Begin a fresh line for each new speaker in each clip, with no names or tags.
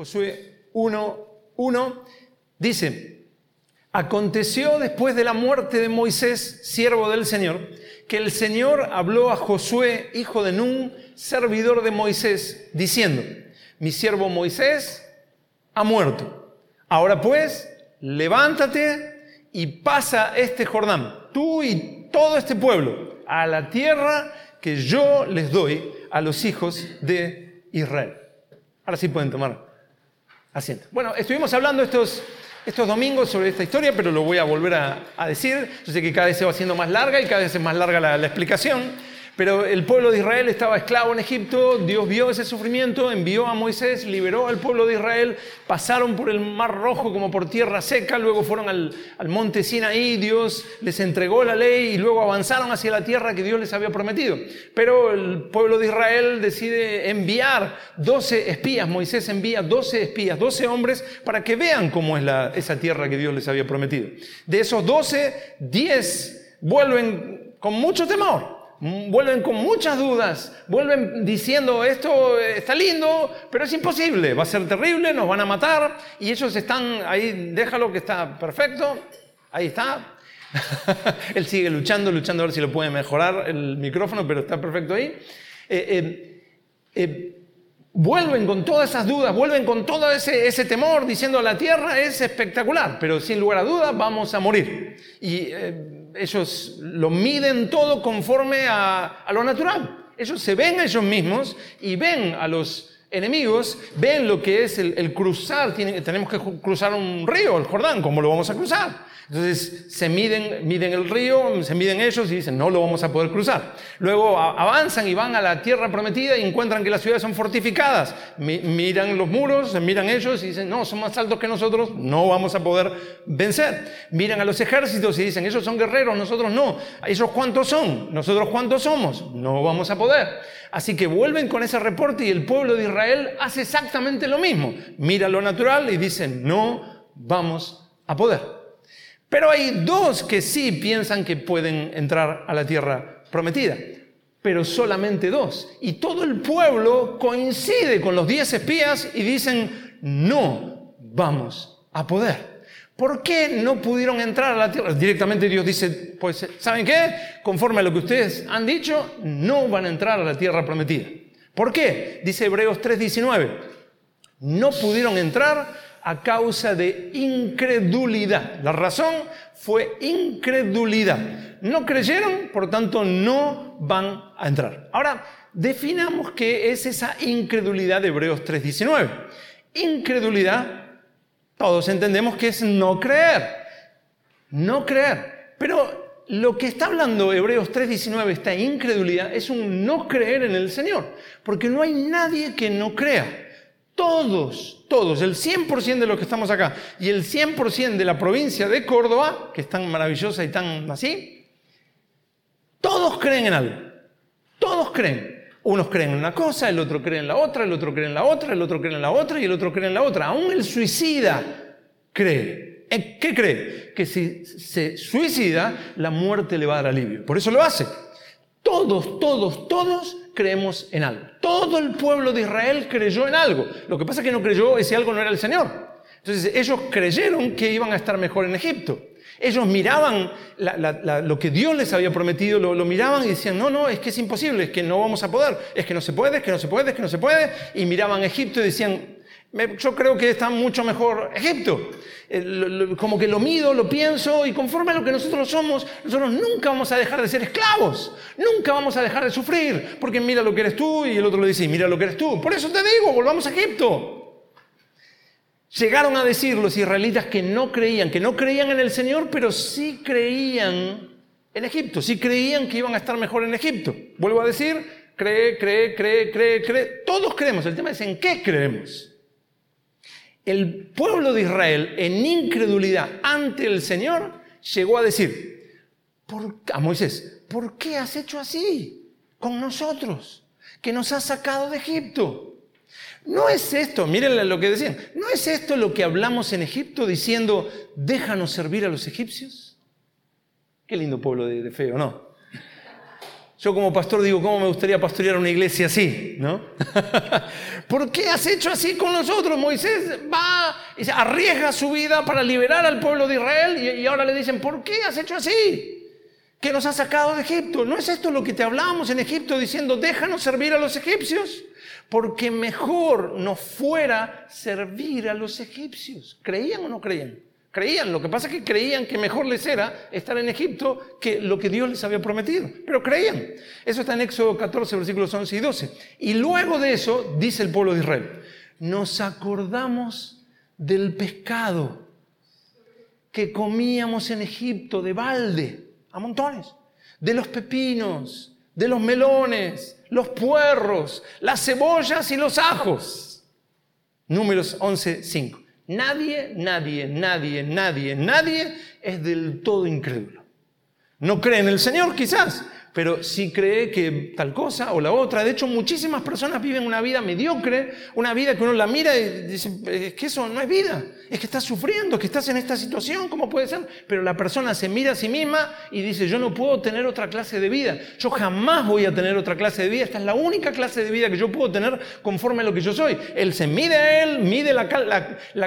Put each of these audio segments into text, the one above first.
Josué 1, 1, dice, aconteció después de la muerte de Moisés, siervo del Señor, que el Señor habló a Josué, hijo de Nun, servidor de Moisés, diciendo, mi siervo Moisés ha muerto. Ahora pues, levántate y pasa este Jordán, tú y todo este pueblo, a la tierra que yo les doy a los hijos de Israel. Ahora sí pueden tomar Bueno, estuvimos hablando estos, estos domingos sobre esta historia, pero lo voy a volver a, decir. Yo sé que cada vez se va haciendo más larga y cada vez es más larga la explicación. Pero el pueblo de Israel estaba esclavo en Egipto, Dios vio ese sufrimiento, envió a Moisés, liberó al pueblo de Israel, pasaron por el mar rojo como por tierra seca, luego fueron al, monte Sinaí, Dios les entregó la ley y luego avanzaron hacia la tierra que Dios les había prometido. Pero el pueblo de Israel decide enviar 12 espías, Moisés envía 12 espías, 12 hombres para que vean cómo es esa tierra que Dios les había prometido. De esos 12, 10 vuelven con mucho temor vuelven con muchas dudas, vuelven diciendo esto está lindo, pero es imposible, va a ser terrible, nos van a matar, y ellos están ahí, déjalo que está perfecto, ahí está. Él sigue luchando, luchando a ver si lo puede mejorar el micrófono, pero está perfecto ahí. Eh, eh, eh, vuelven con todas esas dudas, vuelven con todo ese, temor, diciendo la tierra es espectacular, pero sin lugar a dudas vamos a morir. Y eh, ellos lo miden todo conforme a, lo natural. Ellos se ven a ellos mismos y ven a los enemigos, ven lo que es el, cruzar, tenemos que cruzar un río, el Jordán, ¿cómo lo vamos a cruzar? Entonces se miden, miden el río, se miden ellos y dicen, no lo vamos a poder cruzar. Luego avanzan y van a la tierra prometida y encuentran que las ciudades son fortificadas. miran los muros, miran ellos y dicen, no, son más altos que nosotros, no vamos a poder vencer. Miran a los ejércitos y dicen, ellos son guerreros, nosotros no. ¿Ellos cuántos son? ¿Nosotros cuántos somos? No vamos a poder. Así que vuelven con ese reporte y el pueblo de Israel hace exactamente lo mismo. Mira lo natural y dicen, no vamos a poder. Pero hay dos que sí piensan que pueden entrar a la tierra prometida, pero solamente dos. Y todo el pueblo coincide con los diez espías y dicen, no vamos a poder. ¿Por qué no pudieron entrar a la tierra? Directamente Dios dice, pues, ¿saben qué? Conforme a lo que ustedes han dicho, no van a entrar a la tierra prometida. ¿Por qué? Dice Hebreos 3:19. No pudieron entrar a causa de incredulidad. La razón fue incredulidad. No creyeron, por tanto no van a entrar. Ahora, definamos qué es esa incredulidad de Hebreos 3.19. Incredulidad, todos entendemos que es no creer. No creer. Pero lo que está hablando Hebreos 3.19, esta incredulidad, es un no creer en el Señor. Porque no hay nadie que no crea. Todos, todos, el 100% de los que estamos acá y el 100% de la provincia de Córdoba, que es tan maravillosa y tan así, todos creen en algo. Todos creen. Unos creen en una cosa, el otro cree en la otra, el otro cree en la otra, el otro cree en la otra y el otro cree en la otra. Aún el suicida cree. ¿Qué cree? Que si se suicida, la muerte le va a dar alivio. Por eso lo hace. Todos, todos, todos creemos en algo. Todo el pueblo de Israel creyó en algo. Lo que pasa es que no creyó ese algo no era el Señor. Entonces ellos creyeron que iban a estar mejor en Egipto. Ellos miraban lo que Dios les había prometido, lo, lo, miraban y decían, no, no, es que es imposible, es que no vamos a poder, es que no se puede, es que no se puede, es que no se puede. Y miraban Egipto y decían, yo creo que está mucho mejor Egipto. Eh, como que lo mido, lo pienso y conforme a lo que nosotros somos, nosotros nunca vamos a dejar de ser esclavos. Nunca vamos a dejar de sufrir. Porque mira lo que eres tú y el otro le dice, mira lo que eres tú. Por eso te digo, volvamos a Egipto. Llegaron a decir los israelitas que no creían, que no creían en el Señor, pero sí creían en Egipto, sí creían que iban a estar mejor en Egipto. Vuelvo a decir, cree, cree, cree, cree, cree. Todos creemos. El tema es en qué creemos el pueblo de Israel, en incredulidad ante el Señor, llegó a decir a Moisés, ¿por qué has hecho así con nosotros? Que nos has sacado de Egipto. No es esto, miren lo que decían, ¿no es esto lo que hablamos en Egipto diciendo, déjanos servir a los egipcios? Qué lindo pueblo de, de feo, ¿no? Yo como pastor digo, ¿cómo me gustaría pastorear una iglesia así? ¿No? ¿Por qué has hecho así con nosotros? Moisés va y arriesga su vida para liberar al pueblo de Israel y, ahora le dicen, ¿por qué has hecho así? Que nos ha sacado de Egipto. ¿No es esto lo que te hablamos en Egipto diciendo, déjanos servir a los egipcios? Porque mejor nos fuera servir a los egipcios. ¿Creían o no creían? Creían, lo que pasa es que creían que mejor les era estar en Egipto que lo que Dios les había prometido. Pero creían. Eso está en Éxodo 14, versículos 11 y 12. Y luego de eso, dice el pueblo de Israel, nos acordamos del pescado que comíamos en Egipto de balde, a montones, de los pepinos, de los melones, los puerros, las cebollas y los ajos. Números 11, 5. Nadie, nadie, nadie, nadie, nadie es del todo incrédulo. No cree en el Señor quizás, pero sí cree que tal cosa o la otra. De hecho, muchísimas personas viven una vida mediocre, una vida que uno la mira y dice, es que eso no es vida, es que estás sufriendo, que estás en esta situación, ¿cómo puede ser? Pero la persona se mira a sí misma y dice, yo no puedo tener otra clase de vida, yo jamás voy a tener otra clase de vida, esta es la única clase de vida que yo puedo tener conforme a lo que yo soy. Él se mide a él, mide la,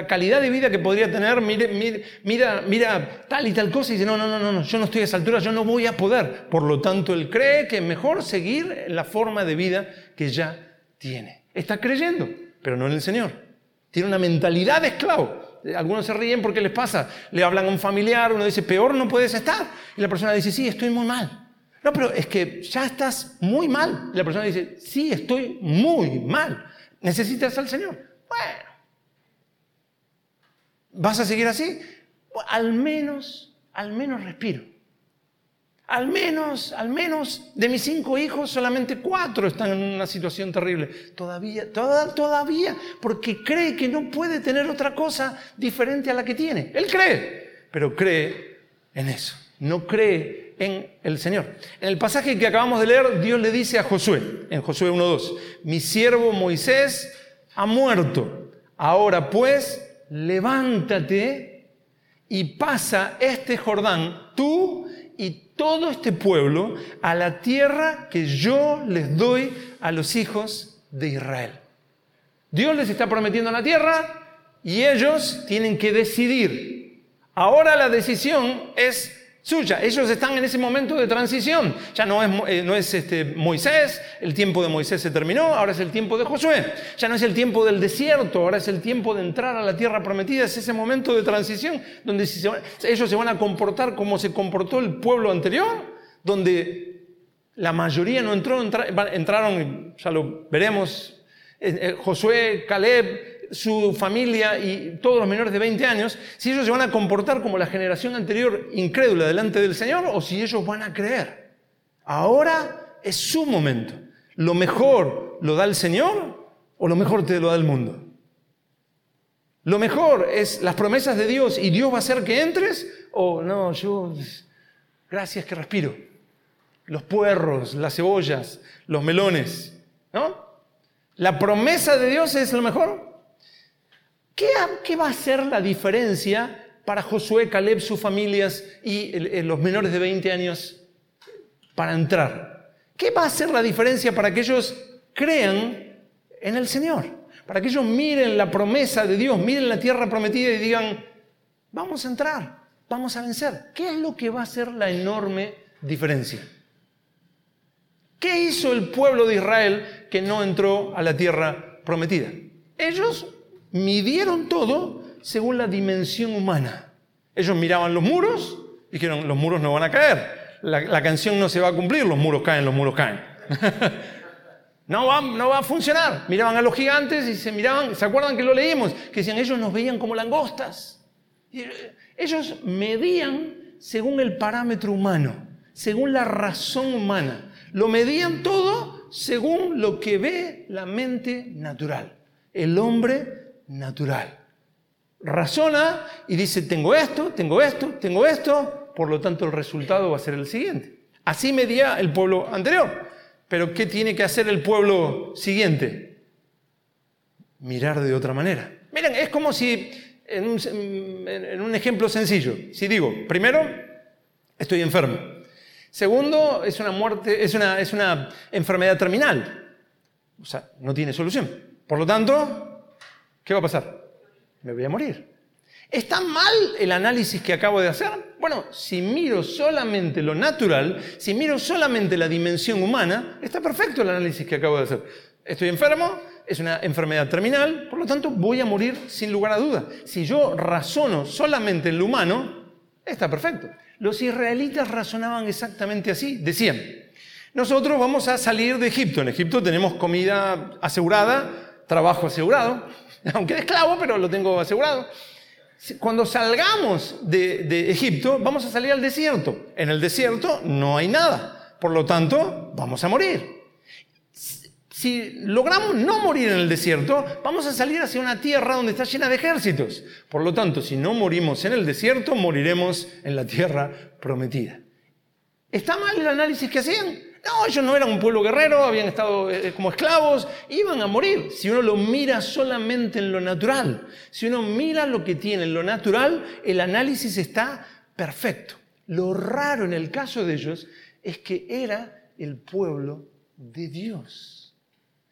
calidad de vida que podría tener, mide, mira, mira tal y tal cosa y dice, no, no, no, no, yo no estoy a esa altura, yo no voy a poder. Por lo tanto, él cree que es mejor seguir la forma de vida que ya tiene. Está creyendo, pero no en el Señor. Tiene una mentalidad de esclavo. Algunos se ríen porque les pasa. Le hablan a un familiar, uno dice, peor no puedes estar. Y la persona dice, sí, estoy muy mal. No, pero es que ya estás muy mal. Y la persona dice, sí, estoy muy mal. Necesitas al Señor. Bueno, ¿vas a seguir así? al menos, al menos respiro. Al menos, al menos de mis cinco hijos, solamente cuatro están en una situación terrible. Todavía, todavía, porque cree que no puede tener otra cosa diferente a la que tiene. Él cree, pero cree en eso. No cree en el Señor. En el pasaje que acabamos de leer, Dios le dice a Josué, en Josué 1.2, mi siervo Moisés ha muerto. Ahora pues, levántate y pasa este Jordán, tú y todo este pueblo a la tierra que yo les doy a los hijos de Israel. Dios les está prometiendo la tierra y ellos tienen que decidir. Ahora la decisión es suya. Ellos están en ese momento de transición. Ya no es, eh, no es este Moisés, el tiempo de Moisés se terminó, ahora es el tiempo de Josué. Ya no es el tiempo del desierto, ahora es el tiempo de entrar a la tierra prometida. Es ese momento de transición donde ellos se van a comportar como se comportó el pueblo anterior, donde la mayoría no entró, entraron, ya lo veremos, eh, eh, Josué, Caleb, su familia y todos los menores de 20 años, si ellos se van a comportar como la generación anterior incrédula delante del Señor o si ellos van a creer. Ahora es su momento. ¿Lo mejor lo da el Señor o lo mejor te lo da el mundo? ¿Lo mejor es las promesas de Dios y Dios va a hacer que entres? ¿O no, yo, gracias que respiro? Los puerros, las cebollas, los melones, ¿no? ¿La promesa de Dios es lo mejor? ¿Qué, va a ser la diferencia para Josué, Caleb, sus familias y los menores de 20 años para entrar? ¿Qué va a ser la diferencia para que ellos crean en el Señor? Para que ellos miren la promesa de Dios, miren la tierra prometida y digan, vamos a entrar, vamos a vencer. ¿Qué es lo que va a ser la enorme diferencia? ¿Qué hizo el pueblo de Israel que no entró a la tierra prometida? Ellos midieron todo según la dimensión humana. Ellos miraban los muros y dijeron, los muros no van a caer. La, canción no se va a cumplir, los muros caen, los muros caen. no, va, no va a funcionar. Miraban a los gigantes y se miraban, ¿se acuerdan que lo leímos? Que decían, ellos nos veían como langostas. Eh, ellos medían según el parámetro humano, según la razón humana. Lo medían todo según lo que ve la mente natural. El hombre natural. Razona y dice, tengo esto, tengo esto, tengo esto, por lo tanto el resultado va a ser el siguiente. Así medía el pueblo anterior. Pero ¿qué tiene que hacer el pueblo siguiente? Mirar de otra manera. Miren, es como si, en un, ejemplo sencillo, si digo, primero, estoy enfermo. Segundo, es una muerte, es una, es una enfermedad terminal. O sea, no tiene solución. Por lo tanto, ¿qué va a pasar? Me voy a morir. ¿Está mal el análisis que acabo de hacer? Bueno, si miro solamente lo natural, si miro solamente la dimensión humana, está perfecto el análisis que acabo de hacer. Estoy enfermo, es una enfermedad terminal, por lo tanto voy a morir sin lugar a duda. Si yo razono solamente en lo humano, está perfecto. Los israelitas razonaban exactamente así. Decían, nosotros vamos a salir de Egipto. En Egipto tenemos comida asegurada, trabajo asegurado, aunque de esclavo, pero lo tengo asegurado. Cuando salgamos de, de, Egipto, vamos a salir al desierto. En el desierto no hay nada. Por lo tanto, vamos a morir. Si logramos no morir en el desierto, vamos a salir hacia una tierra donde está llena de ejércitos. Por lo tanto, si no morimos en el desierto, moriremos en la tierra prometida. ¿Está mal el análisis que hacían? No, ellos no eran un pueblo guerrero, habían estado eh, como esclavos, iban a morir. Si uno lo mira solamente en lo natural, si uno mira lo que tiene en lo natural, el análisis está perfecto. Lo raro en el caso de ellos es que era el pueblo de Dios.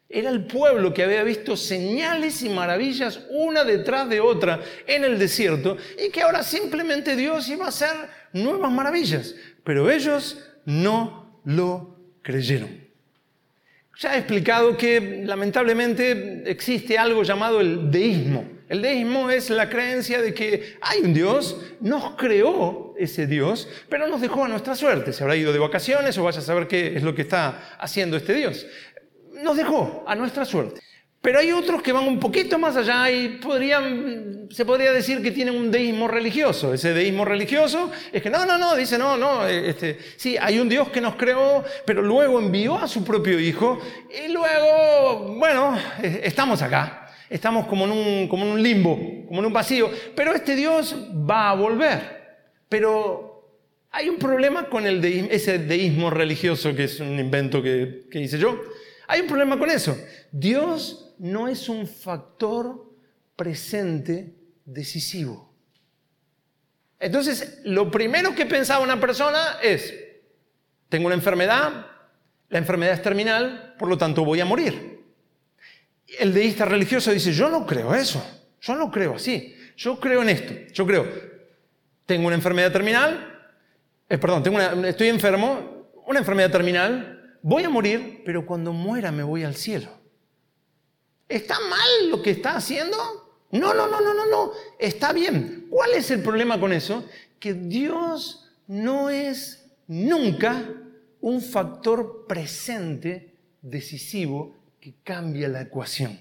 Era el pueblo que había visto señales y maravillas una detrás de otra en el desierto y que ahora simplemente Dios iba a hacer nuevas maravillas. Pero ellos no lo creyeron. Ya he explicado que lamentablemente existe algo llamado el deísmo. El deísmo es la creencia de que hay un Dios, nos creó ese Dios, pero nos dejó a nuestra suerte. Se habrá ido de vacaciones o vaya a saber qué es lo que está haciendo este Dios nos dejó a nuestra suerte. Pero hay otros que van un poquito más allá y podrían, se podría decir que tienen un deísmo religioso. Ese deísmo religioso es que no, no, no, dice no, no, este, sí, hay un Dios que nos creó, pero luego envió a su propio Hijo y luego, bueno, eh, estamos acá, estamos como en un, como en un limbo, como en un vacío, pero este Dios va a volver. Pero hay un problema con el ese deísmo religioso que es un invento que, que hice yo hay un problema con eso. Dios no es un factor presente decisivo. Entonces, lo primero que pensaba una persona es, tengo una enfermedad, la enfermedad es terminal, por lo tanto voy a morir. El deísta religioso dice, yo no creo eso, yo no creo así, yo creo en esto, yo creo, tengo una enfermedad terminal, eh, perdón, estoy enfermo, una enfermedad terminal, voy a morir, pero cuando muera me voy al cielo. ¿Está mal lo que está haciendo? No, no, no, no, no, no. Está bien. ¿Cuál es el problema con eso? Que Dios no es nunca un factor presente decisivo que cambia la ecuación.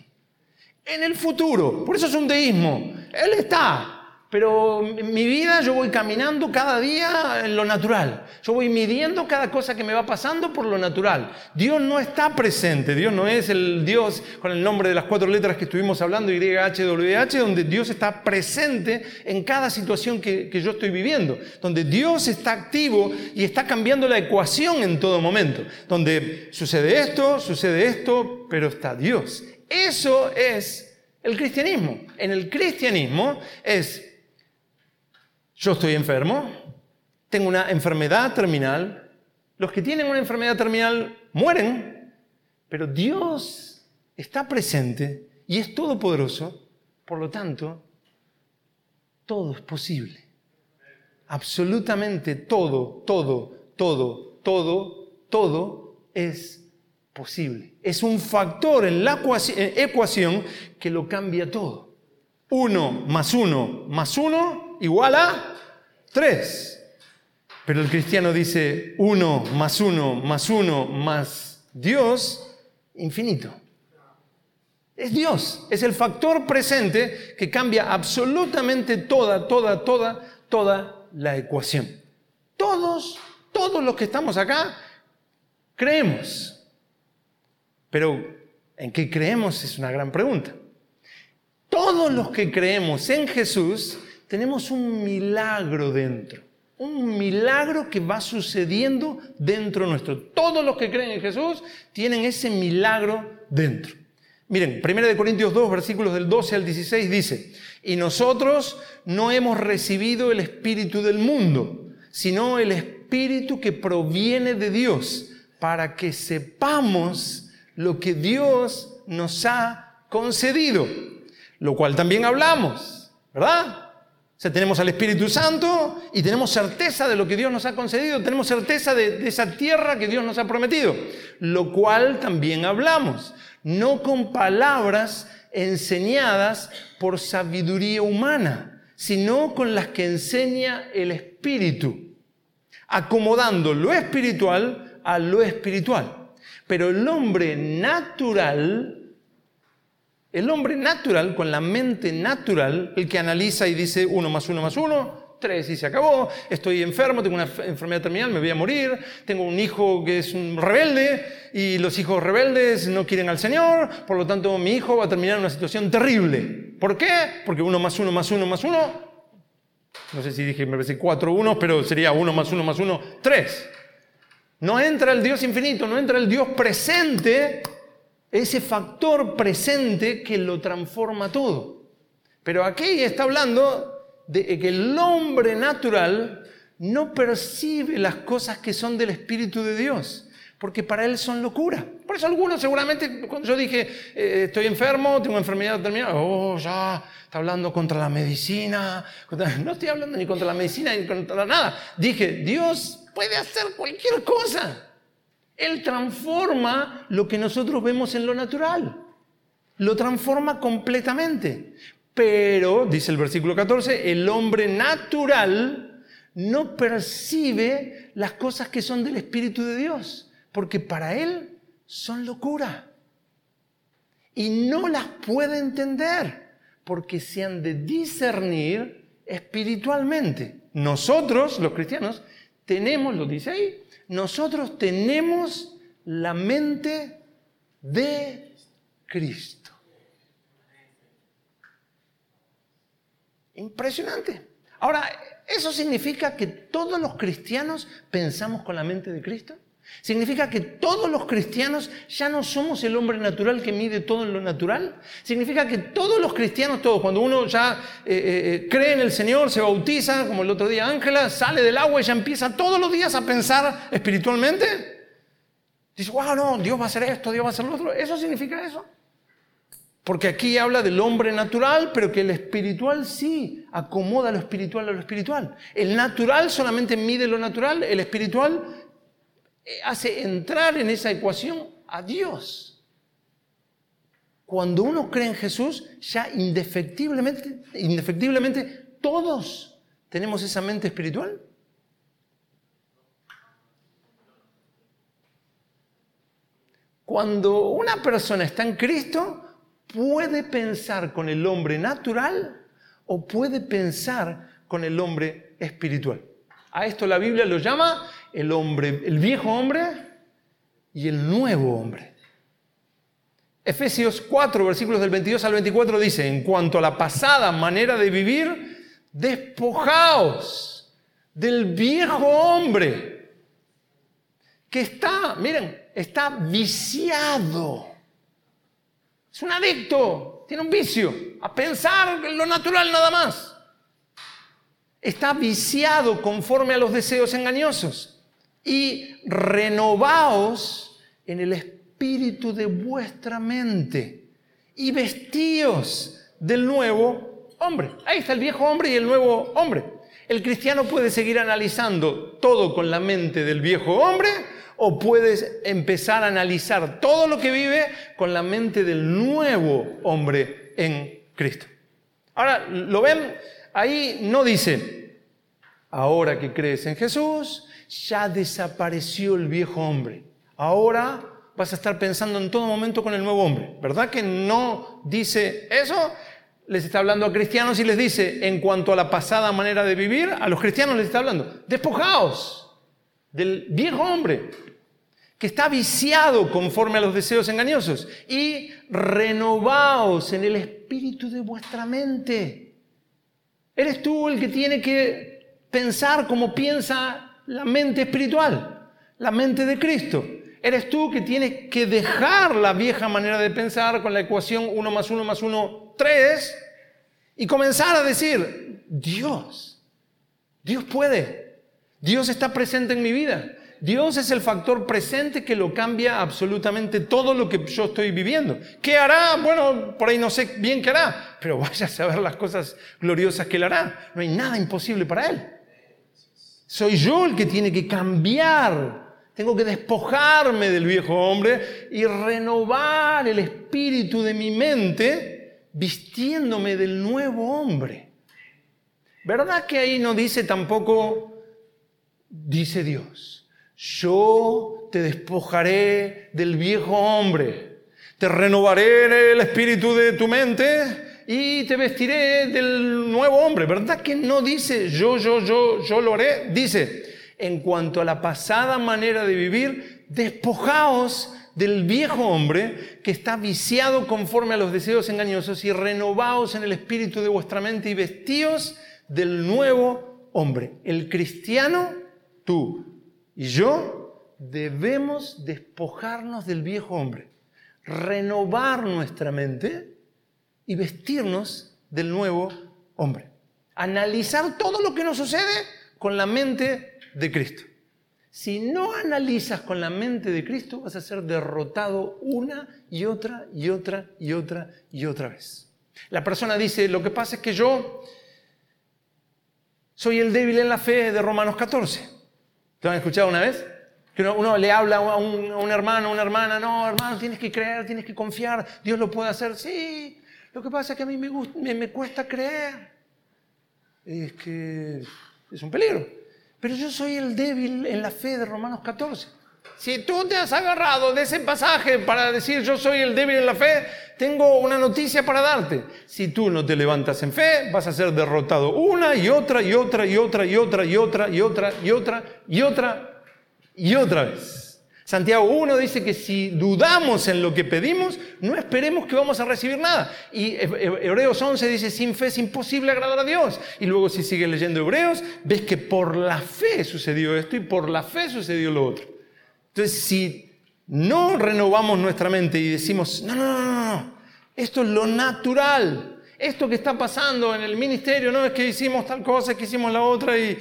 En el futuro, por eso es un deísmo, Él está, pero mi vida yo voy caminando cada día en lo natural. Yo voy midiendo cada cosa que me va pasando por lo natural. Dios no está presente. Dios no es el Dios con el nombre de las cuatro letras que estuvimos hablando, YHWH, donde Dios está presente en cada situación que, que yo estoy viviendo. Donde Dios está activo y está cambiando la ecuación en todo momento. Donde sucede esto, sucede esto, pero está Dios. Eso es el cristianismo. En el cristianismo es yo estoy enfermo, tengo una enfermedad terminal. Los que tienen una enfermedad terminal mueren, pero Dios está presente y es todopoderoso, por lo tanto, todo es posible. Absolutamente todo, todo, todo, todo, todo es posible. Es un factor en la ecuación que lo cambia todo. Uno más uno más uno igual a Tres. Pero el cristiano dice uno más uno más uno más Dios, infinito. Es Dios, es el factor presente que cambia absolutamente toda, toda, toda, toda la ecuación. Todos, todos los que estamos acá, creemos. Pero ¿en qué creemos? Es una gran pregunta. Todos los que creemos en Jesús tenemos un milagro dentro. Un milagro que va sucediendo dentro nuestro. Todos los que creen en Jesús tienen ese milagro dentro. Miren, 1 Corintios 2, versículos del 12 al 16 dice, y nosotros no hemos recibido el Espíritu del mundo, sino el Espíritu que proviene de Dios, para que sepamos lo que Dios nos ha concedido, lo cual también hablamos, ¿verdad? Sea, tenemos al Espíritu Santo y tenemos certeza de lo que Dios nos ha concedido, tenemos certeza de, de, esa tierra que Dios nos ha prometido, lo cual también hablamos, no con palabras enseñadas por sabiduría humana, sino con las que enseña el Espíritu, acomodando lo espiritual a lo espiritual. Pero el hombre natural, el hombre natural, con la mente natural, el que analiza y dice uno más uno más uno, tres y se acabó, estoy enfermo, tengo una enfermedad terminal, me voy a morir, tengo un hijo que es un rebelde y los hijos rebeldes no quieren al Señor, por lo tanto mi hijo va a terminar en una situación terrible. ¿Por qué? Porque uno más uno más uno más uno, no sé si dije, me parece cuatro unos, pero sería uno más uno más uno, tres. No entra el Dios infinito, no entra el Dios presente, ese factor presente que lo transforma todo. Pero aquí está hablando de que el hombre natural no percibe las cosas que son del Espíritu de Dios, porque para él son locura. Por eso algunos seguramente, cuando yo dije, eh, estoy enfermo, tengo enfermedad terminal, oh, ya, está hablando contra la medicina. No estoy hablando ni contra la medicina ni contra nada. Dije, Dios puede hacer cualquier cosa. Él transforma lo que nosotros vemos en lo natural. Lo transforma completamente. Pero, dice el versículo 14, el hombre natural no percibe las cosas que son del Espíritu de Dios, porque para él son locura. Y no las puede entender, porque se han de discernir espiritualmente. Nosotros, los cristianos, tenemos, lo dice ahí, nosotros tenemos la mente de Cristo. Impresionante. Ahora, ¿eso significa que todos los cristianos pensamos con la mente de Cristo? ¿Significa que todos los cristianos ya no somos el hombre natural que mide todo en lo natural? ¿Significa que todos los cristianos, todos, cuando uno ya eh, eh, eh, cree en el Señor, se bautiza, como el otro día Ángela, sale del agua y ya empieza todos los días a pensar espiritualmente? Dice, wow, no, Dios va a hacer esto, Dios va a hacer lo otro. ¿Eso significa eso? Porque aquí habla del hombre natural, pero que el espiritual sí acomoda lo espiritual a lo espiritual. El natural solamente mide lo natural, el espiritual hace entrar en esa ecuación a Dios. Cuando uno cree en Jesús, ya indefectiblemente, indefectiblemente todos tenemos esa mente espiritual. Cuando una persona está en Cristo, puede pensar con el hombre natural o puede pensar con el hombre espiritual. A esto la Biblia lo llama el hombre, el viejo hombre y el nuevo hombre. Efesios 4, versículos del 22 al 24 dice, en cuanto a la pasada manera de vivir, despojaos del viejo hombre que está, miren, está viciado. Es un adicto, tiene un vicio a pensar en lo natural nada más. Está viciado conforme a los deseos engañosos y renovaos en el espíritu de vuestra mente y vestíos del nuevo hombre. Ahí está el viejo hombre y el nuevo hombre. El cristiano puede seguir analizando todo con la mente del viejo hombre o puedes empezar a analizar todo lo que vive con la mente del nuevo hombre en Cristo. Ahora, ¿lo ven? Ahí no dice, ahora que crees en Jesús, ya desapareció el viejo hombre. Ahora vas a estar pensando en todo momento con el nuevo hombre. ¿Verdad que no dice eso? Les está hablando a cristianos y les dice, en cuanto a la pasada manera de vivir, a los cristianos les está hablando, despojaos del viejo hombre que está viciado conforme a los deseos engañosos y renovaos en el espíritu de vuestra mente. Eres tú el que tiene que pensar como piensa la mente espiritual, la mente de Cristo. Eres tú que tienes que dejar la vieja manera de pensar con la ecuación 1 más 1 más 1, 3, y comenzar a decir, Dios, Dios puede. Dios está presente en mi vida. Dios es el factor presente que lo cambia absolutamente todo lo que yo estoy viviendo. ¿Qué hará? Bueno, por ahí no sé bien qué hará, pero vaya a saber las cosas gloriosas que él hará. No hay nada imposible para él. Soy yo el que tiene que cambiar. Tengo que despojarme del viejo hombre y renovar el espíritu de mi mente vistiéndome del nuevo hombre. ¿Verdad que ahí no dice tampoco, dice Dios? yo te despojaré del viejo hombre, te renovaré el espíritu de tu mente y te vestiré del nuevo hombre. ¿Verdad que no dice yo, yo, yo, yo lo haré? Dice, en cuanto a la pasada manera de vivir, despojaos del viejo hombre que está viciado conforme a los deseos engañosos y renovaos en el espíritu de vuestra mente y vestíos del nuevo hombre. El cristiano, tú, y yo debemos despojarnos del viejo hombre, renovar nuestra mente y vestirnos del nuevo hombre. Analizar todo lo que nos sucede con la mente de Cristo. Si no analizas con la mente de Cristo, vas a ser derrotado una y otra y otra y otra y otra vez. La persona dice, lo que pasa es que yo soy el débil en la fe de Romanos 14. ¿Te han escuchado una vez? Que uno, le habla a un, hermano, a una hermana, no, hermano, tienes que creer, tienes que confiar, Dios lo puede hacer. Sí, lo que pasa es que a mí me, me, me cuesta creer. Es que es un peligro. Pero yo soy el débil en la fe de Romanos 14. Si tú te has agarrado de ese pasaje para decir yo soy el débil en la fe, tengo una noticia para darte. Si tú no te levantas en fe, vas a ser derrotado una y otra y otra y otra y otra y otra y otra y otra y otra y otra vez. Santiago 1 dice que si dudamos en lo que pedimos, no esperemos que vamos a recibir nada. Y Hebreos 11 dice, sin fe es imposible agradar a Dios. Y luego si sigues leyendo Hebreos, ves que por la fe sucedió esto y por la fe sucedió lo otro. Entonces, si no renovamos nuestra mente y decimos, no, no, no, no, esto es lo natural, esto que está pasando en el ministerio, no es que hicimos tal cosa, es que hicimos la otra y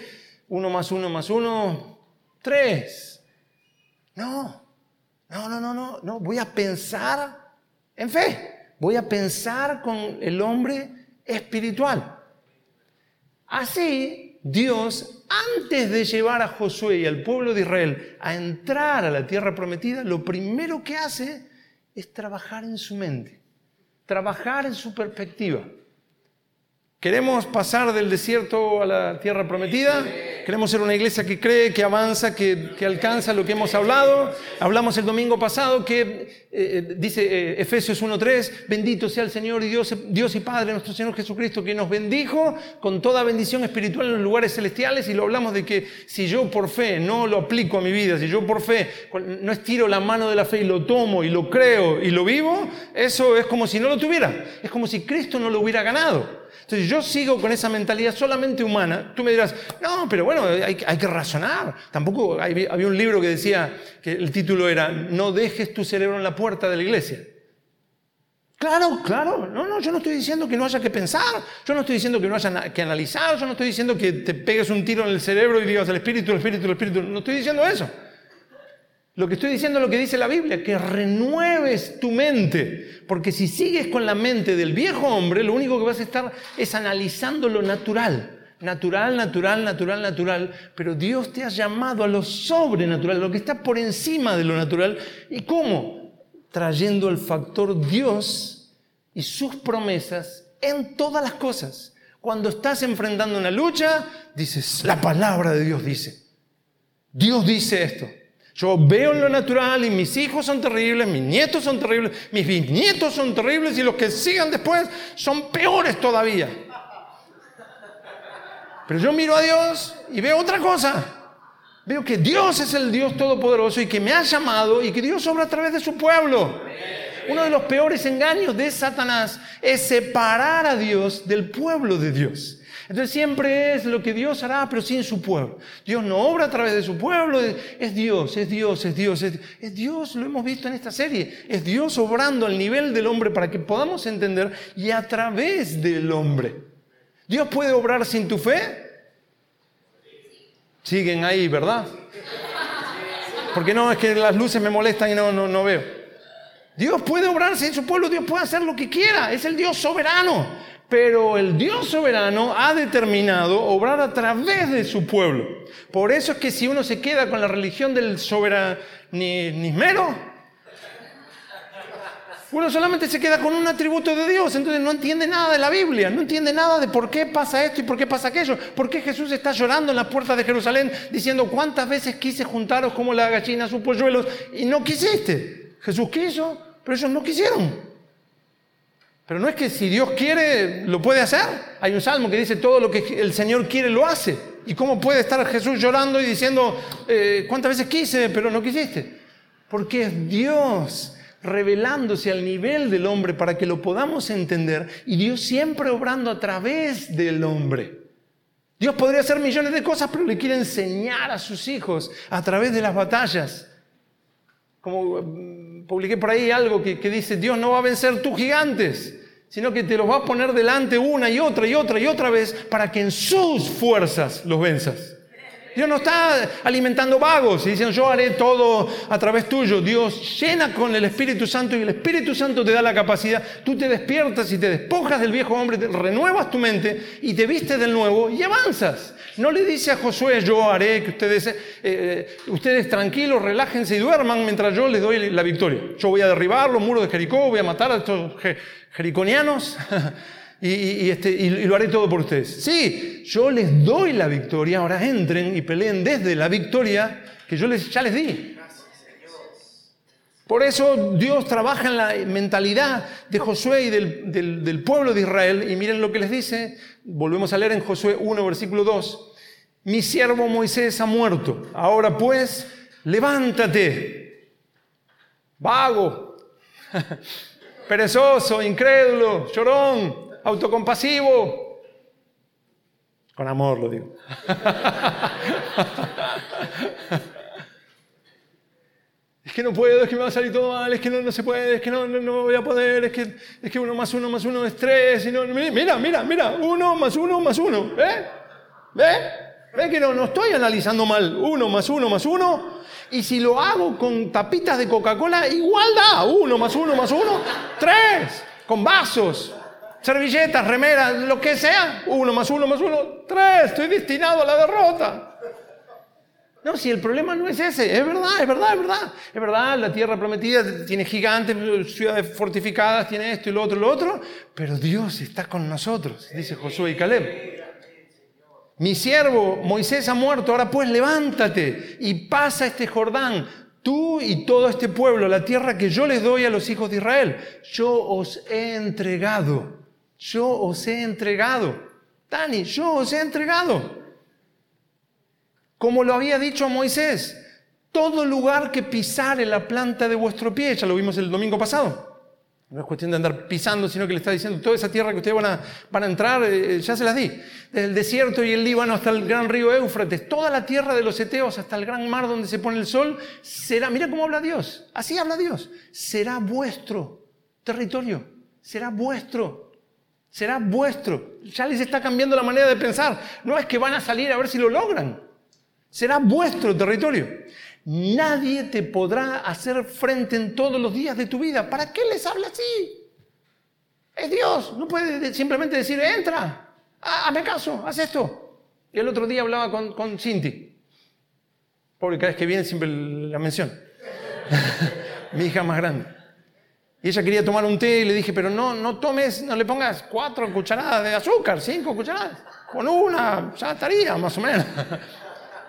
uno más uno más uno, tres. No, no, no, no, no, no, voy a pensar en fe, voy a pensar con el hombre espiritual. Así Dios, antes de llevar a Josué y al pueblo de Israel a entrar a la tierra prometida, lo primero que hace es trabajar en su mente, trabajar en su perspectiva. ¿Queremos pasar del desierto a la tierra prometida? ¿Queremos ser una iglesia que cree, que avanza, que, alcanza lo que hemos hablado? Hablamos el domingo pasado que eh, eh, dice eh, Efesios 1.3, bendito sea el Señor y Dios, Dios y Padre, nuestro Señor Jesucristo, que nos bendijo con toda bendición espiritual en los lugares celestiales y lo hablamos de que si yo por fe no lo aplico a mi vida, si yo por fe no estiro la mano de la fe y lo tomo y lo creo y lo vivo, eso es como si no lo tuviera, es como si Cristo no lo hubiera ganado. Entonces yo sigo con esa mentalidad solamente humana. Tú me dirás, no, pero bueno, hay, que razonar. Tampoco había un libro que decía que el título era No dejes tu cerebro en la puerta de la iglesia. Claro, claro. No, no, yo no estoy diciendo que no haya que pensar. Yo no estoy diciendo que no haya que analizar. Yo no estoy diciendo que te pegues un tiro en el cerebro y digas el espíritu, el espíritu, el espíritu. No estoy diciendo eso. Lo que estoy diciendo es lo que dice la Biblia, que renueves tu mente, porque si sigues con la mente del viejo hombre, lo único que vas a estar es analizando lo natural. Natural, natural, natural, natural, pero Dios te ha llamado a lo sobrenatural, lo que está por encima de lo natural. ¿Y cómo? Trayendo el factor Dios y sus promesas en todas las cosas. Cuando estás enfrentando una lucha, dices, la palabra de Dios dice. Dios dice esto. Yo veo en lo natural y mis hijos son terribles, mis nietos son terribles, mis bisnietos son terribles y los que sigan después son peores todavía. Pero yo miro a Dios y veo otra cosa. Veo que Dios es el Dios todopoderoso y que me ha llamado y que Dios obra a través de su pueblo. Uno de los peores engaños de Satanás es separar a Dios del pueblo de Dios. Entonces siempre es lo que Dios hará, pero sin su pueblo. Dios no obra a través de su pueblo, es Dios, es Dios, es Dios, es, Dios, lo hemos visto en esta serie, es Dios obrando al nivel del hombre para que podamos entender y a través del hombre. ¿Dios puede obrar sin tu fe? Siguen ahí, ¿verdad? Porque no, es que las luces me molestan y no, no, no veo. Dios puede obrarse en su pueblo, Dios puede hacer lo que quiera, es el Dios soberano. Pero el Dios soberano ha determinado obrar a través de su pueblo. Por eso es que si uno se queda con la religión del soberanismero, uno solamente se queda con un atributo de Dios, entonces no entiende nada de la Biblia, no entiende nada de por qué pasa esto y por qué pasa aquello, por qué Jesús está llorando en las puertas de Jerusalén diciendo cuántas veces quise juntaros como la gallina a sus polluelos y no quisiste. Jesús quiso, pero ellos no quisieron. Pero no es que si Dios quiere, lo puede hacer. Hay un salmo que dice todo lo que el Señor quiere, lo hace. ¿Y cómo puede estar Jesús llorando y diciendo, eh, cuántas veces quise, pero no quisiste? Porque es Dios revelándose al nivel del hombre para que lo podamos entender y Dios siempre obrando a través del hombre. Dios podría hacer millones de cosas, pero le quiere enseñar a sus hijos a través de las batallas. Como mm, publiqué por ahí algo que, que dice, Dios no va a vencer tus gigantes, sino que te los va a poner delante una y otra y otra y otra vez para que en sus fuerzas los venzas. Dios no está alimentando vagos y diciendo yo haré todo a través tuyo. Dios llena con el Espíritu Santo y el Espíritu Santo te da la capacidad. Tú te despiertas y te despojas del viejo hombre, te renuevas tu mente y te vistes del nuevo y avanzas. No le dice a Josué yo haré que ustedes, eh, eh, ustedes tranquilos, relájense y duerman mientras yo les doy la victoria. Yo voy a derribar los muros de Jericó, voy a matar a estos jericonianos. Este, y, lo haré todo por ustedes. Sí, yo les doy la victoria, ahora entren y peleen desde la victoria que yo les, ya les di. Por eso Dios trabaja en la mentalidad de Josué y del, del, pueblo de Israel. Y miren lo que les dice. Volvemos a leer en Josué 1, versículo 2. Mi siervo Moisés ha muerto. Ahora pues, levántate. Vago, perezoso, incrédulo, llorón autocompasivo. Con amor lo digo. es que no puedo, es que me va a salir todo mal, es que no, no se puede, es que no, no, voy a poder, es que, es que uno más uno más uno es tres. Y no, mira, mira, mira, uno más uno más uno. ¿Ve? ¿Ve? ¿Ve que no, no estoy analizando mal? Uno más uno más uno. Y si lo hago con tapitas de Coca-Cola, igual da. Uno más uno más uno, tres. Con vasos servilletas, remeras, lo que sea. Uno más uno más uno, tres. Estoy destinado a la derrota. No, si el problema no es ese, es verdad, es verdad, es verdad. Es verdad, la tierra prometida tiene gigantes, ciudades fortificadas, tiene esto y lo otro y lo otro, pero Dios está con nosotros, dice Josué y Caleb. Mi siervo Moisés ha muerto, ahora pues levántate y pasa este Jordán, tú y todo este pueblo, la tierra que yo les doy a los hijos de Israel. Yo os he entregado yo os he entregado. Dani, yo os he entregado. Como lo había dicho Moisés, todo lugar que pisare la planta de vuestro pie, ya lo vimos el domingo pasado. No es cuestión de andar pisando, sino que le está diciendo, toda esa tierra que ustedes van a, a entrar, eh, ya se las di. Desde el desierto y el Líbano hasta el gran río Éufrates, toda la tierra de los Eteos hasta el gran mar donde se pone el sol, será, mira cómo habla Dios, así habla Dios, será vuestro territorio, será vuestro será vuestro. Ya les está cambiando la manera de pensar. No es que van a salir a ver si lo logran. Será vuestro territorio. Nadie te podrá hacer frente en todos los días de tu vida. ¿Para qué les habla así? Es Dios. No puede simplemente decir, entra, hazme caso, haz esto. Y el otro día hablaba con, con Cinti. Pobre, cada vez que viene siempre la mención. Mi hija más grande. Y ella quería tomar un té y le dije, pero no, no tomes, no le pongas cuatro cucharadas de azúcar, cinco cucharadas. Con una ya estaría, más o menos.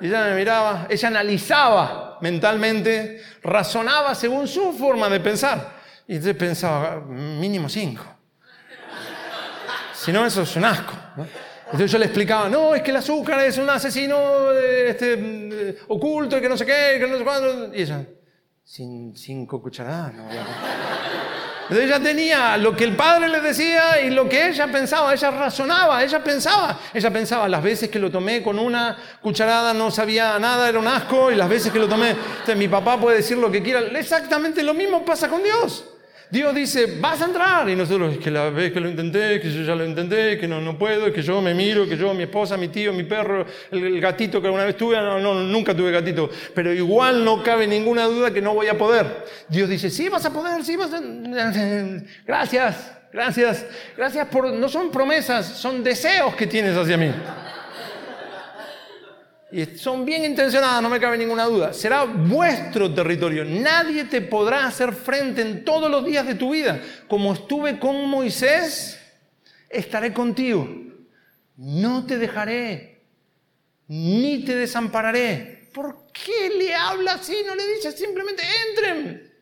Y ella me miraba, ella analizaba mentalmente, razonaba según su forma de pensar. Y entonces pensaba, mínimo cinco. Si no, eso es un asco. Entonces yo le explicaba, no, es que el azúcar es un asesino este, oculto y que no sé qué, que no sé cuándo. Y ella, sin cinco cucharadas, no entonces ella tenía lo que el padre le decía y lo que ella pensaba, ella razonaba, ella pensaba, ella pensaba, las veces que lo tomé con una cucharada no sabía nada, era un asco, y las veces que lo tomé, mi papá puede decir lo que quiera, exactamente lo mismo pasa con Dios. Dios dice, vas a entrar. Y nosotros, que la vez que lo intenté, que yo ya lo intenté, que no, no puedo, que yo me miro, que yo, mi esposa, mi tío, mi perro, el, gatito que alguna vez tuve, no, no, nunca tuve gatito. Pero igual no cabe ninguna duda que no voy a poder. Dios dice, sí, vas a poder, sí, vas a... Gracias, gracias, gracias por... No son promesas, son deseos que tienes hacia mí. Y son bien intencionadas, no me cabe ninguna duda. Será vuestro territorio. Nadie te podrá hacer frente en todos los días de tu vida. Como estuve con Moisés, estaré contigo. No te dejaré, ni te desampararé. ¿Por qué le habla así? No le dice simplemente entren.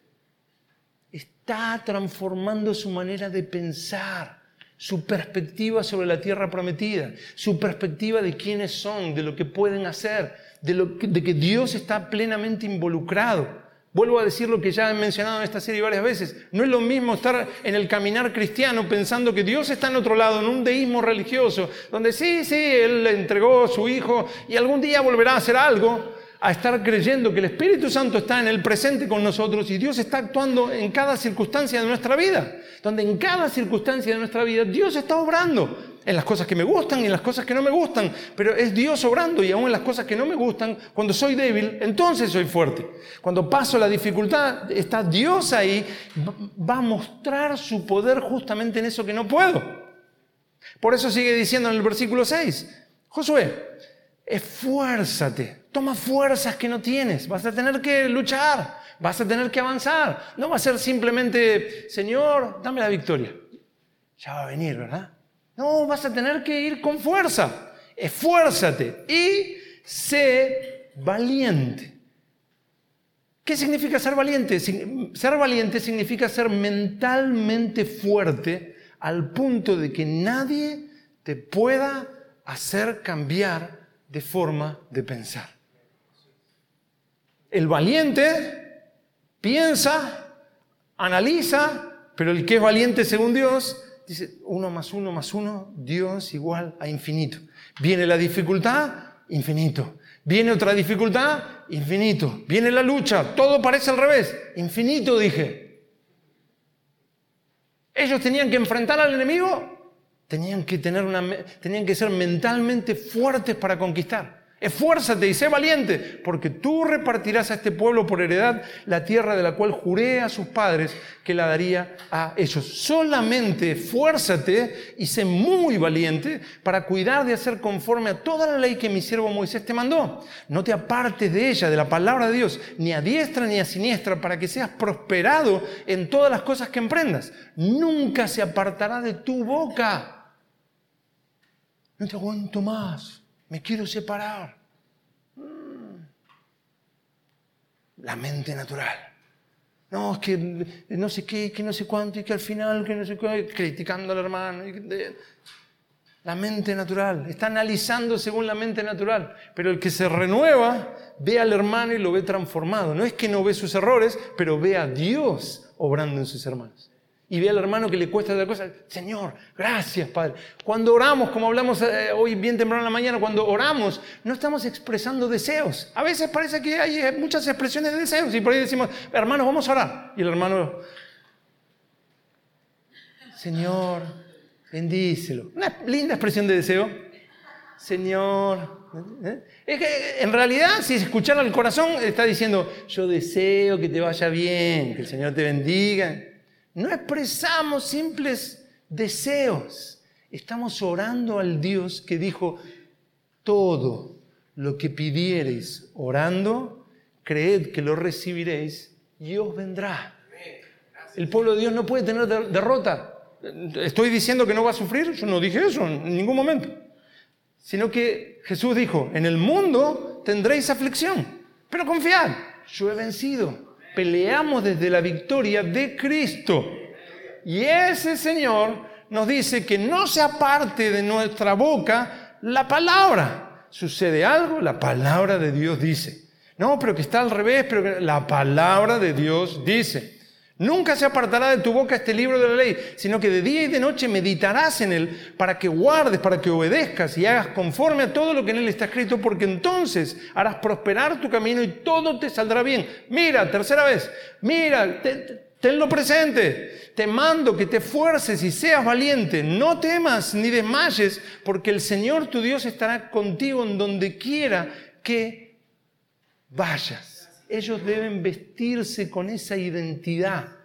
Está transformando su manera de pensar su perspectiva sobre la tierra prometida, su perspectiva de quiénes son, de lo que pueden hacer, de, lo que, de que Dios está plenamente involucrado. Vuelvo a decir lo que ya he mencionado en esta serie varias veces. No es lo mismo estar en el caminar cristiano pensando que Dios está en otro lado, en un deísmo religioso, donde sí, sí, Él le entregó a su Hijo y algún día volverá a hacer algo, a estar creyendo que el Espíritu Santo está en el presente con nosotros y Dios está actuando en cada circunstancia de nuestra vida donde en cada circunstancia de nuestra vida Dios está obrando. En las cosas que me gustan y en las cosas que no me gustan. Pero es Dios obrando y aún en las cosas que no me gustan, cuando soy débil, entonces soy fuerte. Cuando paso la dificultad, está Dios ahí, va a mostrar su poder justamente en eso que no puedo. Por eso sigue diciendo en el versículo 6, Josué, esfuérzate, toma fuerzas que no tienes, vas a tener que luchar, vas a tener que avanzar. No va a ser simplemente, Señor, dame la victoria. Ya va a venir, ¿verdad? No, vas a tener que ir con fuerza. Esfuérzate y sé valiente. ¿Qué significa ser valiente? Ser valiente significa ser mentalmente fuerte al punto de que nadie te pueda hacer cambiar de forma de pensar. El valiente piensa, analiza, pero el que es valiente según Dios dice uno más uno más uno, Dios igual a infinito. Viene la dificultad, infinito. Viene otra dificultad, infinito. Viene la lucha, todo parece al revés, infinito dije. Ellos tenían que enfrentar al enemigo, tenían que, tener una, tenían que ser mentalmente fuertes para conquistar. Esfuérzate y sé valiente, porque tú repartirás a este pueblo por heredad la tierra de la cual juré a sus padres que la daría a ellos. Solamente esfuérzate y sé muy valiente para cuidar de hacer conforme a toda la ley que mi siervo Moisés te mandó. No te apartes de ella, de la palabra de Dios, ni a diestra ni a siniestra, para que seas prosperado en todas las cosas que emprendas. Nunca se apartará de tu boca. No te aguanto más me quiero separar. Mm. La mente natural. No, es que no sé qué, que no sé cuánto, y que al final, que no sé qué, criticando al hermano. La mente natural. Está analizando según la mente natural. Pero el que se renueva ve al hermano y lo ve transformado. No es que no ve sus errores, pero ve a Dios obrando en sus hermanos y ve al hermano que le cuesta otra cosa, Señor, gracias Padre. Cuando oramos, como hablamos eh, hoy bien temprano en la mañana, cuando oramos, no estamos expresando deseos. A veces parece que hay eh, muchas expresiones de deseos y por ahí decimos, hermano, vamos a orar. Y el hermano, Señor, bendícelo. Una linda expresión de deseo. Señor. ¿eh? Es que en realidad, si escuchara el corazón, está diciendo, yo deseo que te vaya bien, que el Señor te bendiga. No expresamos simples deseos. Estamos orando al Dios que dijo, todo lo que pidiereis orando, creed que lo recibiréis y os vendrá. El pueblo de Dios no puede tener derrota. ¿Estoy diciendo que no va a sufrir? Yo no dije eso en ningún momento. Sino que Jesús dijo, en el mundo tendréis aflicción, pero confiad, yo he vencido peleamos desde la victoria de Cristo. Y ese Señor nos dice que no se aparte de nuestra boca la palabra. Sucede algo, la palabra de Dios dice. No, pero que está al revés, pero la palabra de Dios dice. Nunca se apartará de tu boca este libro de la ley, sino que de día y de noche meditarás en él para que guardes, para que obedezcas y hagas conforme a todo lo que en él está escrito, porque entonces harás prosperar tu camino y todo te saldrá bien. Mira, tercera vez, mira, Tenlo presente. Te mando que te esfuerces y seas valiente. No temas ni desmayes, porque el Señor tu Dios estará contigo en donde quiera que vayas. Ellos deben vestirse con esa identidad.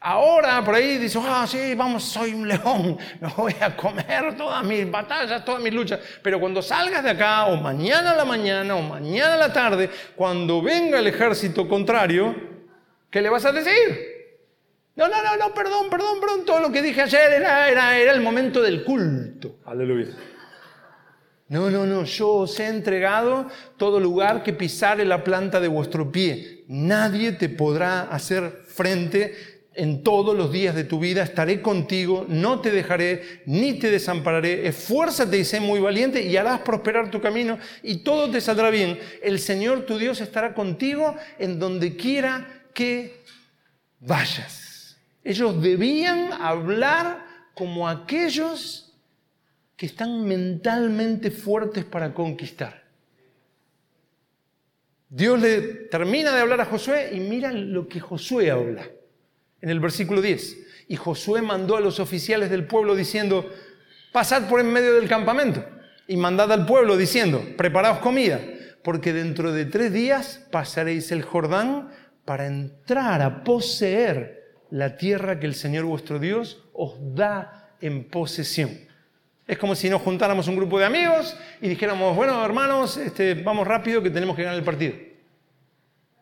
Ahora por ahí dices, ah, sí, vamos, soy un león, me voy a comer todas mis batallas, todas mis luchas. Pero cuando salgas de acá, o mañana a la mañana, o mañana a la tarde, cuando venga el ejército contrario, ¿qué le vas a decir? No, no, no, no, perdón, perdón, perdón. Todo lo que dije ayer era, era el momento del culto. Aleluya. No, no, no, yo os he entregado todo lugar que pisare la planta de vuestro pie. Nadie te podrá hacer frente en todos los días de tu vida. Estaré contigo, no te dejaré, ni te desampararé. Esfuérzate y sé muy valiente y harás prosperar tu camino y todo te saldrá bien. El Señor tu Dios estará contigo en donde quiera que vayas. Ellos debían hablar como aquellos que están mentalmente fuertes para conquistar. Dios le termina de hablar a Josué y mira lo que Josué habla en el versículo 10. Y Josué mandó a los oficiales del pueblo diciendo, pasad por en medio del campamento y mandad al pueblo diciendo, preparaos comida, porque dentro de tres días pasaréis el Jordán para entrar a poseer la tierra que el Señor vuestro Dios os da en posesión. Es como si nos juntáramos un grupo de amigos y dijéramos, bueno, hermanos, este, vamos rápido que tenemos que ganar el partido.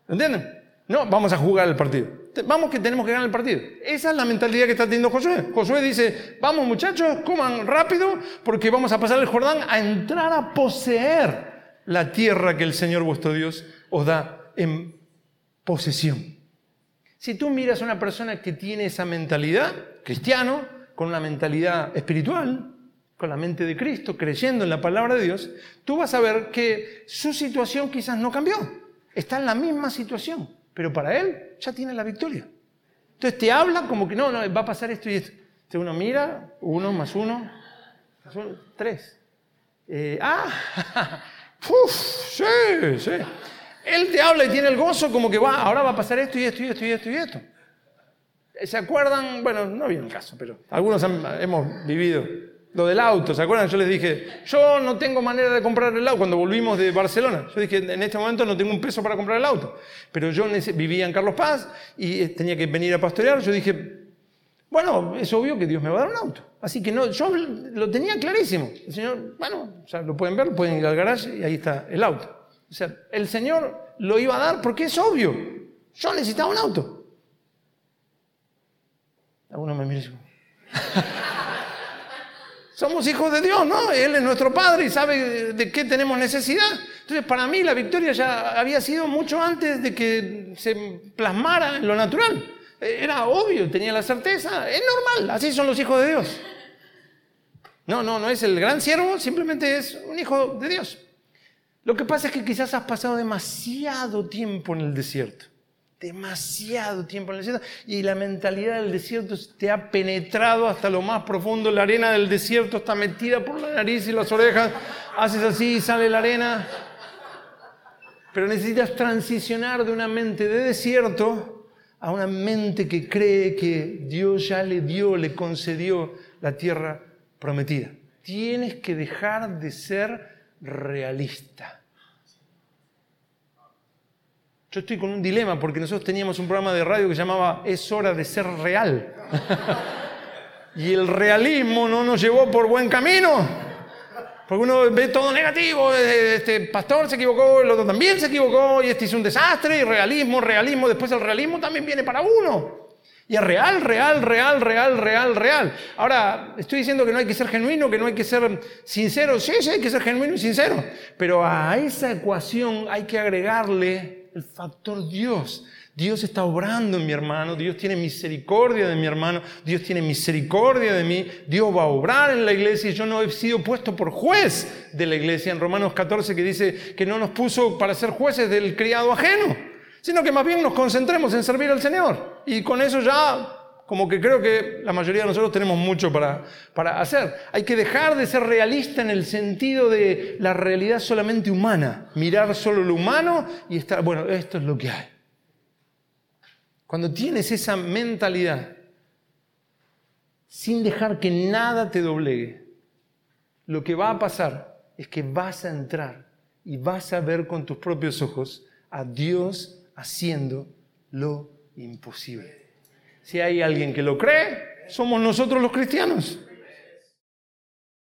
¿Entienden? No, vamos a jugar el partido. Vamos que tenemos que ganar el partido. Esa es la mentalidad que está teniendo Josué. Josué dice, vamos muchachos, coman rápido porque vamos a pasar el Jordán a entrar a poseer la tierra que el Señor vuestro Dios os da en posesión. Si tú miras a una persona que tiene esa mentalidad, cristiano, con una mentalidad espiritual, con la mente de Cristo, creyendo en la palabra de Dios, tú vas a ver que su situación quizás no cambió. Está en la misma situación, pero para él ya tiene la victoria. Entonces te habla como que no, no, va a pasar esto y esto. Entonces uno mira, uno más uno, tres. Eh, ah, uf, sí, sí. Él te habla y tiene el gozo como que va, ahora va a pasar esto y esto y esto y esto y esto. ¿Se acuerdan? Bueno, no viene el caso, pero algunos hemos vivido lo del auto. ¿Se acuerdan? Yo les dije, yo no tengo manera de comprar el auto cuando volvimos de Barcelona. Yo dije, en este momento no tengo un peso para comprar el auto. Pero yo vivía en Carlos Paz y eh, tenía que venir a pastorear. Yo dije, bueno, es obvio que Dios me va a dar un auto. Así que no, yo lo tenía clarísimo. El Señor, bueno, sea, lo pueden ver, pueden ir al garaje y ahí está el auto. O sea, el Señor lo iba a dar porque es obvio. Yo necesitaba un auto. Alguno me mira Somos hijos de Dios, ¿no? Él es nuestro Padre y sabe de qué tenemos necesidad. Entonces, para mí la victoria ya había sido mucho antes de que se plasmara en lo natural. Era obvio, tenía la certeza. Es normal, así son los hijos de Dios. No, no, no es el gran siervo, simplemente es un hijo de Dios. Lo que pasa es que quizás has pasado demasiado tiempo en el desierto. Demasiado tiempo en el desierto. Y la mentalidad del desierto te ha penetrado hasta lo más profundo. La arena del desierto está metida por la nariz y las orejas. Haces así y sale la arena. Pero necesitas transicionar de una mente de desierto a una mente que cree que Dios ya le dio, le concedió la tierra prometida. Tienes que dejar de ser realista. Yo estoy con un dilema porque nosotros teníamos un programa de radio que se llamaba Es hora de ser real. y el realismo no nos llevó por buen camino. Porque uno ve todo negativo, este pastor se equivocó, el otro también se equivocó, y este hizo un desastre, y realismo, realismo, después el realismo también viene para uno. Y es real, real, real, real, real, real. Ahora, estoy diciendo que no hay que ser genuino, que no hay que ser sincero. Sí, sí, hay que ser genuino y sincero. Pero a esa ecuación hay que agregarle el factor Dios. Dios está obrando en mi hermano, Dios tiene misericordia de mi hermano, Dios tiene misericordia de mí, Dios va a obrar en la iglesia y yo no he sido puesto por juez de la iglesia en Romanos 14 que dice que no nos puso para ser jueces del criado ajeno sino que más bien nos concentremos en servir al Señor. Y con eso ya, como que creo que la mayoría de nosotros tenemos mucho para, para hacer. Hay que dejar de ser realista en el sentido de la realidad solamente humana, mirar solo lo humano y estar, bueno, esto es lo que hay. cuando tienes esa mentalidad, sin dejar que nada te doblegue, lo que va a pasar es que vas a entrar y vas a ver con tus propios ojos a Dios haciendo lo imposible. Si hay alguien que lo cree, somos nosotros los cristianos.